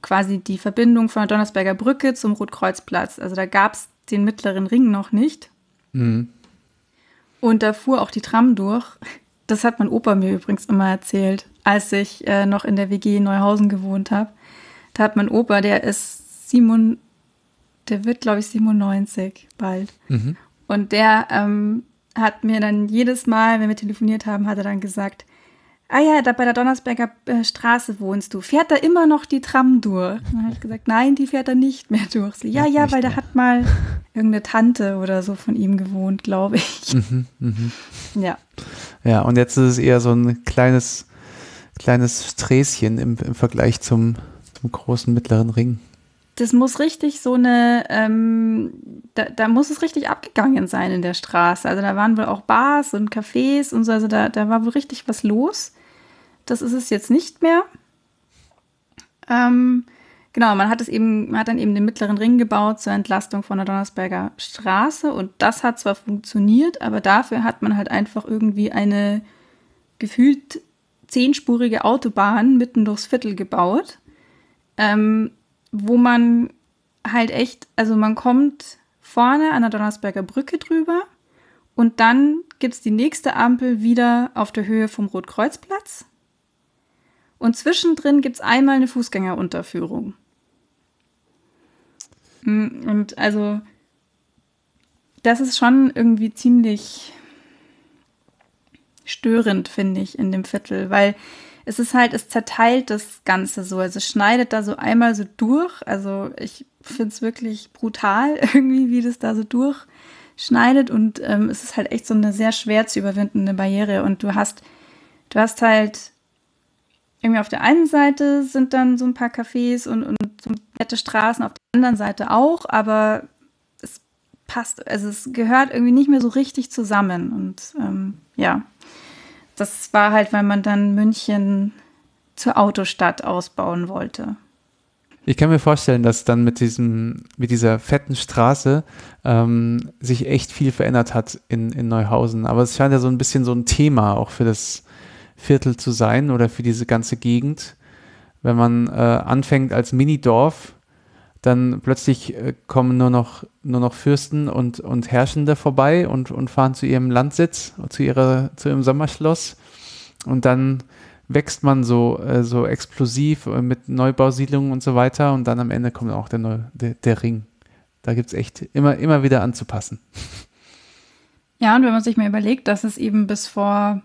quasi die Verbindung von der Donnersberger Brücke zum Rotkreuzplatz. Also da gab es den mittleren Ring noch nicht. Mhm. Und da fuhr auch die Tram durch. Das hat mein Opa mir übrigens immer erzählt als ich äh, noch in der WG in Neuhausen gewohnt habe. Da hat mein Opa, der ist Simon, der wird, glaube ich, 97 bald. Mhm. Und der ähm, hat mir dann jedes Mal, wenn wir telefoniert haben, hat er dann gesagt, ah ja, da bei der Donnersberger äh, Straße wohnst du. Fährt da immer noch die Tram durch? Und dann habe ich gesagt, nein, die fährt da nicht mehr durch. Sie, ja, ja, weil da hat mal irgendeine Tante oder so von ihm gewohnt, glaube ich. Mhm, mh. Ja. Ja, und jetzt ist es eher so ein kleines kleines Sträßchen im, im Vergleich zum, zum großen mittleren Ring. Das muss richtig so eine, ähm, da, da, muss es richtig abgegangen sein in der Straße. Also da waren wohl auch Bars und Cafés und so, also da, da war wohl richtig was los. Das ist es jetzt nicht mehr. Ähm, genau, man hat es eben, man hat dann eben den mittleren Ring gebaut zur Entlastung von der Donnersberger Straße und das hat zwar funktioniert, aber dafür hat man halt einfach irgendwie eine gefühlt zehnspurige Autobahn mitten durchs Viertel gebaut, ähm, wo man halt echt, also man kommt vorne an der Donnersberger Brücke drüber und dann gibt es die nächste Ampel wieder auf der Höhe vom Rotkreuzplatz. Und zwischendrin gibt es einmal eine Fußgängerunterführung. Hm, und also, das ist schon irgendwie ziemlich störend, finde ich, in dem Viertel, weil es ist halt, es zerteilt das Ganze so. Also es schneidet da so einmal so durch. Also ich finde es wirklich brutal, irgendwie, wie das da so durchschneidet. Und ähm, es ist halt echt so eine sehr schwer zu überwindende Barriere. Und du hast, du hast halt irgendwie auf der einen Seite sind dann so ein paar Cafés und, und so nette Straßen, auf der anderen Seite auch, aber es passt, also es gehört irgendwie nicht mehr so richtig zusammen. Und ähm, ja, das war halt, weil man dann München zur Autostadt ausbauen wollte. Ich kann mir vorstellen, dass dann mit diesem, mit dieser fetten Straße ähm, sich echt viel verändert hat in, in Neuhausen. Aber es scheint ja so ein bisschen so ein Thema auch für das Viertel zu sein oder für diese ganze Gegend. Wenn man äh, anfängt als Minidorf, dann plötzlich äh, kommen nur noch, nur noch Fürsten und, und Herrschende vorbei und, und fahren zu ihrem Landsitz, zu, ihrer, zu ihrem Sommerschloss. Und dann wächst man so, äh, so explosiv äh, mit Neubausiedlungen und so weiter. Und dann am Ende kommt auch der, Neu der, der Ring. Da gibt es echt immer, immer wieder anzupassen. Ja, und wenn man sich mal überlegt, dass es eben bis vor,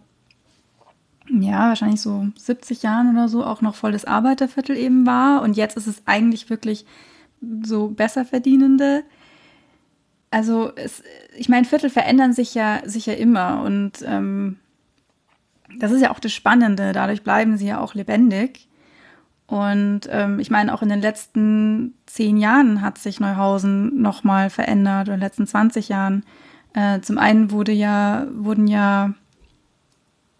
ja, wahrscheinlich so 70 Jahren oder so auch noch voll das Arbeiterviertel eben war. Und jetzt ist es eigentlich wirklich so besser verdienende. Also es, ich meine, Viertel verändern sich ja, sich ja immer und ähm, das ist ja auch das Spannende. Dadurch bleiben sie ja auch lebendig. Und ähm, ich meine, auch in den letzten zehn Jahren hat sich Neuhausen nochmal verändert, oder in den letzten 20 Jahren. Äh, zum einen wurde ja, wurden ja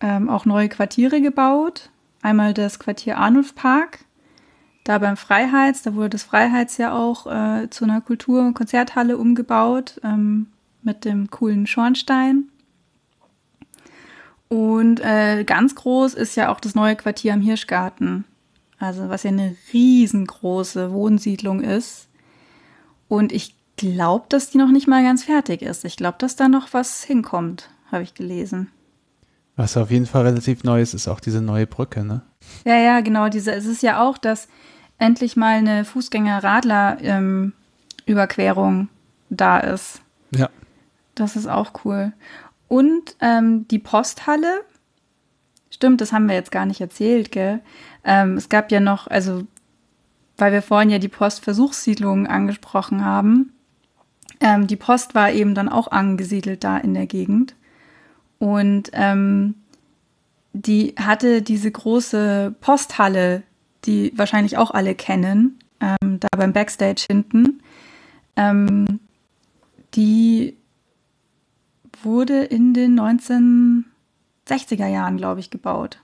ähm, auch neue Quartiere gebaut. Einmal das Quartier Arnulf Park, da beim Freiheits, da wurde das Freiheits ja auch äh, zu einer Kultur- und Konzerthalle umgebaut ähm, mit dem coolen Schornstein. Und äh, ganz groß ist ja auch das neue Quartier am Hirschgarten, also was ja eine riesengroße Wohnsiedlung ist. Und ich glaube, dass die noch nicht mal ganz fertig ist. Ich glaube, dass da noch was hinkommt, habe ich gelesen. Was auf jeden Fall relativ neu ist, ist auch diese neue Brücke, ne? Ja, ja, genau. Diese, es ist ja auch, dass endlich mal eine Fußgänger-Radler-Überquerung ähm, da ist. Ja. Das ist auch cool. Und ähm, die Posthalle, stimmt, das haben wir jetzt gar nicht erzählt, gell? Ähm, es gab ja noch, also, weil wir vorhin ja die Postversuchssiedlung angesprochen haben, ähm, die Post war eben dann auch angesiedelt da in der Gegend. Und ähm, die hatte diese große Posthalle die wahrscheinlich auch alle kennen, ähm, da beim Backstage hinten. Ähm, die wurde in den 1960er Jahren, glaube ich, gebaut.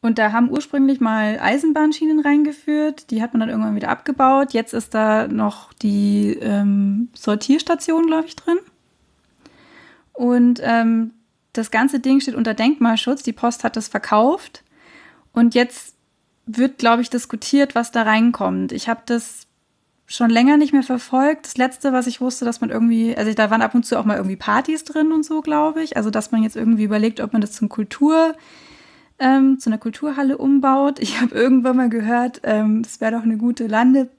Und da haben ursprünglich mal Eisenbahnschienen reingeführt, die hat man dann irgendwann wieder abgebaut. Jetzt ist da noch die ähm, Sortierstation, glaube ich, drin. Und ähm, das ganze Ding steht unter Denkmalschutz. Die Post hat das verkauft und jetzt wird, glaube ich, diskutiert, was da reinkommt. Ich habe das schon länger nicht mehr verfolgt. Das letzte, was ich wusste, dass man irgendwie, also da waren ab und zu auch mal irgendwie Partys drin und so, glaube ich. Also dass man jetzt irgendwie überlegt, ob man das zum Kultur, ähm, zu einer Kulturhalle umbaut. Ich habe irgendwann mal gehört, ähm, wäre doch eine gute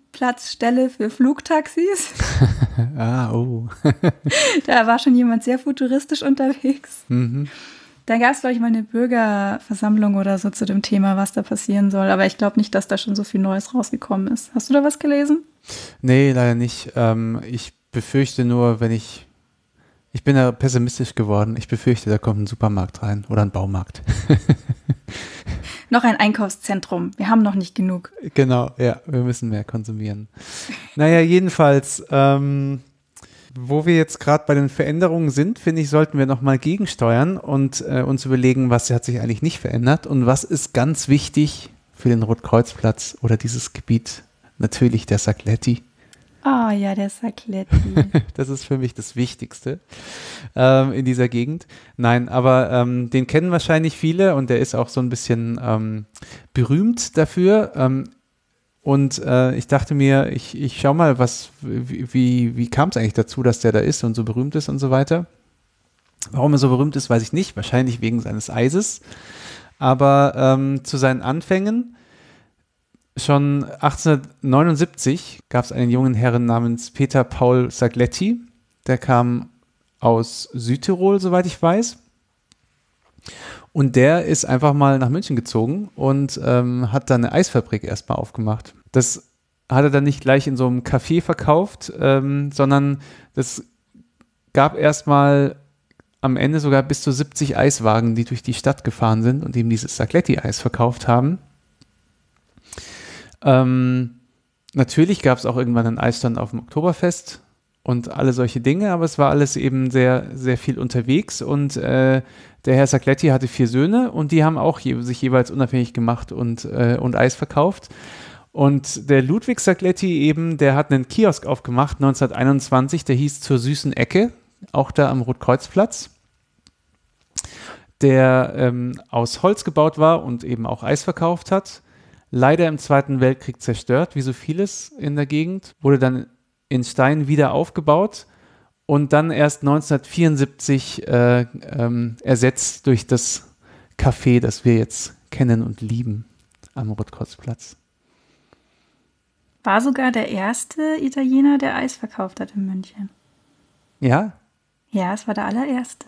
Landeplatzstelle für Flugtaxis. ah, oh. da war schon jemand sehr futuristisch unterwegs. Mhm. Da gab es, glaube ich, mal eine Bürgerversammlung oder so zu dem Thema, was da passieren soll. Aber ich glaube nicht, dass da schon so viel Neues rausgekommen ist. Hast du da was gelesen? Nee, leider nicht. Ähm, ich befürchte nur, wenn ich. Ich bin da pessimistisch geworden. Ich befürchte, da kommt ein Supermarkt rein oder ein Baumarkt. noch ein Einkaufszentrum. Wir haben noch nicht genug. Genau, ja, wir müssen mehr konsumieren. naja, jedenfalls. Ähm, wo wir jetzt gerade bei den Veränderungen sind, finde ich, sollten wir nochmal gegensteuern und äh, uns überlegen, was hat sich eigentlich nicht verändert und was ist ganz wichtig für den Rotkreuzplatz oder dieses Gebiet. Natürlich der Sacletti. Oh ja, der Sacletti. das ist für mich das Wichtigste ähm, in dieser Gegend. Nein, aber ähm, den kennen wahrscheinlich viele und der ist auch so ein bisschen ähm, berühmt dafür. Ähm, und äh, ich dachte mir, ich, ich schau mal, was, wie, wie, wie kam es eigentlich dazu, dass der da ist und so berühmt ist und so weiter. Warum er so berühmt ist, weiß ich nicht. Wahrscheinlich wegen seines Eises. Aber ähm, zu seinen Anfängen Schon 1879 gab es einen jungen Herren namens Peter Paul Sagletti. Der kam aus Südtirol, soweit ich weiß. Und der ist einfach mal nach München gezogen und ähm, hat dann eine Eisfabrik erstmal aufgemacht. Das hat er dann nicht gleich in so einem Café verkauft, ähm, sondern das gab erstmal am Ende sogar bis zu 70 Eiswagen, die durch die Stadt gefahren sind und ihm dieses Sagletti-Eis verkauft haben. Ähm, natürlich gab es auch irgendwann einen Eisstand auf dem Oktoberfest und alle solche Dinge, aber es war alles eben sehr, sehr viel unterwegs und äh, der Herr Sacletti hatte vier Söhne und die haben auch je, sich jeweils unabhängig gemacht und, äh, und Eis verkauft. Und der Ludwig Sacletti eben, der hat einen Kiosk aufgemacht 1921, der hieß Zur süßen Ecke, auch da am Rotkreuzplatz, der ähm, aus Holz gebaut war und eben auch Eis verkauft hat leider im Zweiten Weltkrieg zerstört, wie so vieles in der Gegend, wurde dann in Stein wieder aufgebaut und dann erst 1974 äh, ähm, ersetzt durch das Café, das wir jetzt kennen und lieben am Rotkreuzplatz. War sogar der erste Italiener, der Eis verkauft hat in München. Ja? Ja, es war der allererste.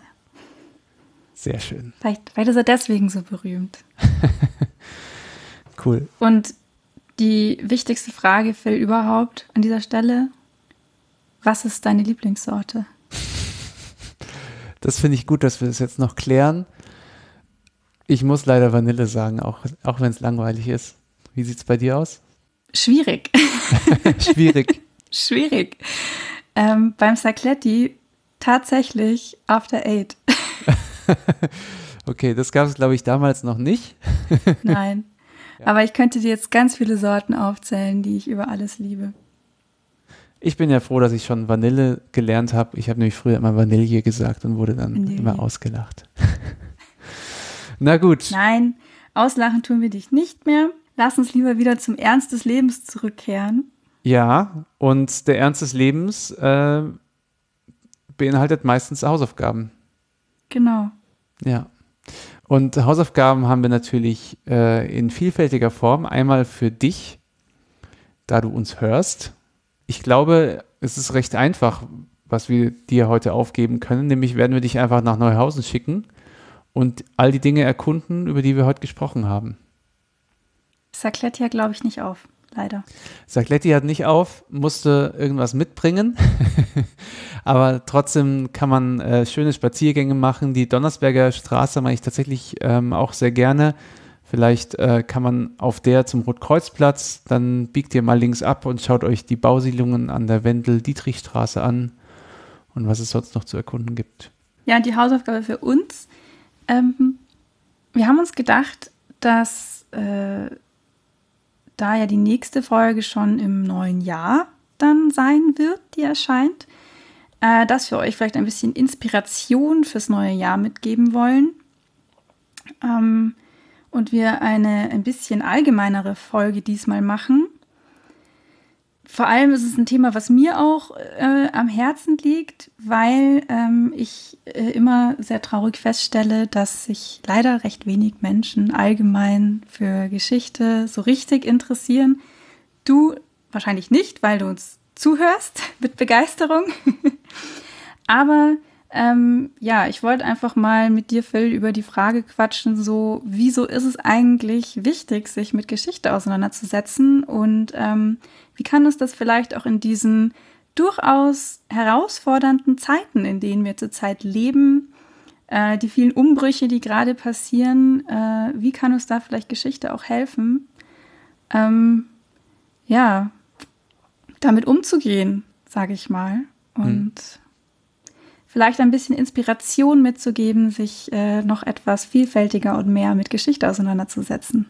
Sehr schön. Vielleicht, vielleicht ist er deswegen so berühmt. Cool. Und die wichtigste Frage, Phil, überhaupt an dieser Stelle: Was ist deine Lieblingssorte? Das finde ich gut, dass wir das jetzt noch klären. Ich muss leider Vanille sagen, auch, auch wenn es langweilig ist. Wie sieht es bei dir aus? Schwierig. Schwierig. Schwierig. Ähm, beim Sacletti tatsächlich After Eight. okay, das gab es, glaube ich, damals noch nicht. Nein. Aber ich könnte dir jetzt ganz viele Sorten aufzählen, die ich über alles liebe. Ich bin ja froh, dass ich schon Vanille gelernt habe. Ich habe nämlich früher immer Vanille gesagt und wurde dann Vanille. immer ausgelacht. Na gut. Nein, auslachen tun wir dich nicht mehr. Lass uns lieber wieder zum Ernst des Lebens zurückkehren. Ja, und der Ernst des Lebens äh, beinhaltet meistens Hausaufgaben. Genau. Ja. Und Hausaufgaben haben wir natürlich äh, in vielfältiger Form. Einmal für dich, da du uns hörst. Ich glaube, es ist recht einfach, was wir dir heute aufgeben können. Nämlich werden wir dich einfach nach Neuhausen schicken und all die Dinge erkunden, über die wir heute gesprochen haben. Sacletti hat, glaube ich, nicht auf, leider. Sacletti hat nicht auf, musste irgendwas mitbringen. Aber trotzdem kann man äh, schöne Spaziergänge machen. Die Donnersberger Straße mache ich tatsächlich ähm, auch sehr gerne. Vielleicht äh, kann man auf der zum Rotkreuzplatz, dann biegt ihr mal links ab und schaut euch die Bausiedlungen an der Wendel-Dietrich-Straße an und was es sonst noch zu erkunden gibt. Ja, die Hausaufgabe für uns. Ähm, wir haben uns gedacht, dass äh, da ja die nächste Folge schon im neuen Jahr dann sein wird, die erscheint, äh, dass wir euch vielleicht ein bisschen Inspiration fürs neue Jahr mitgeben wollen. Ähm, und wir eine ein bisschen allgemeinere Folge diesmal machen. Vor allem ist es ein Thema, was mir auch äh, am Herzen liegt, weil ähm, ich äh, immer sehr traurig feststelle, dass sich leider recht wenig Menschen allgemein für Geschichte so richtig interessieren. Du wahrscheinlich nicht, weil du uns zuhörst mit Begeisterung. Aber ähm, ja, ich wollte einfach mal mit dir, Phil, über die Frage quatschen, so, wieso ist es eigentlich wichtig, sich mit Geschichte auseinanderzusetzen und ähm, wie kann uns das vielleicht auch in diesen durchaus herausfordernden Zeiten, in denen wir zurzeit leben, äh, die vielen Umbrüche, die gerade passieren, äh, wie kann uns da vielleicht Geschichte auch helfen? Ähm, ja, damit umzugehen, sage ich mal. Und hm. vielleicht ein bisschen Inspiration mitzugeben, sich äh, noch etwas vielfältiger und mehr mit Geschichte auseinanderzusetzen.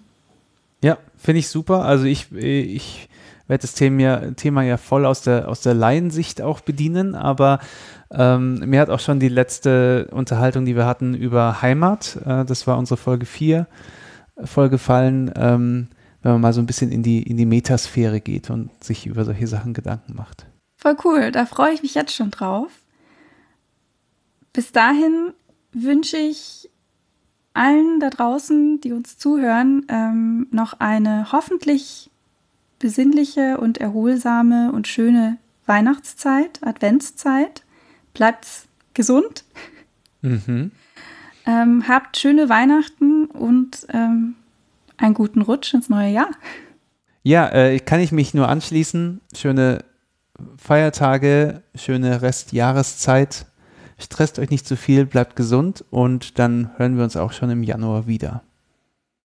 Ja, finde ich super. Also ich, ich werde das Thema, Thema ja voll aus der, aus der Laiensicht auch bedienen, aber ähm, mir hat auch schon die letzte Unterhaltung, die wir hatten über Heimat, äh, das war unsere Folge 4, voll gefallen, ähm, wenn man mal so ein bisschen in die, in die Metasphäre geht und sich über solche Sachen Gedanken macht. Voll cool, da freue ich mich jetzt schon drauf. Bis dahin wünsche ich allen da draußen, die uns zuhören, ähm, noch eine hoffentlich besinnliche und erholsame und schöne Weihnachtszeit, Adventszeit. Bleibt gesund. Mhm. Ähm, habt schöne Weihnachten und ähm, einen guten Rutsch ins neue Jahr. Ja, äh, kann ich mich nur anschließen. Schöne Feiertage, schöne Restjahreszeit. Stresst euch nicht zu viel, bleibt gesund und dann hören wir uns auch schon im Januar wieder.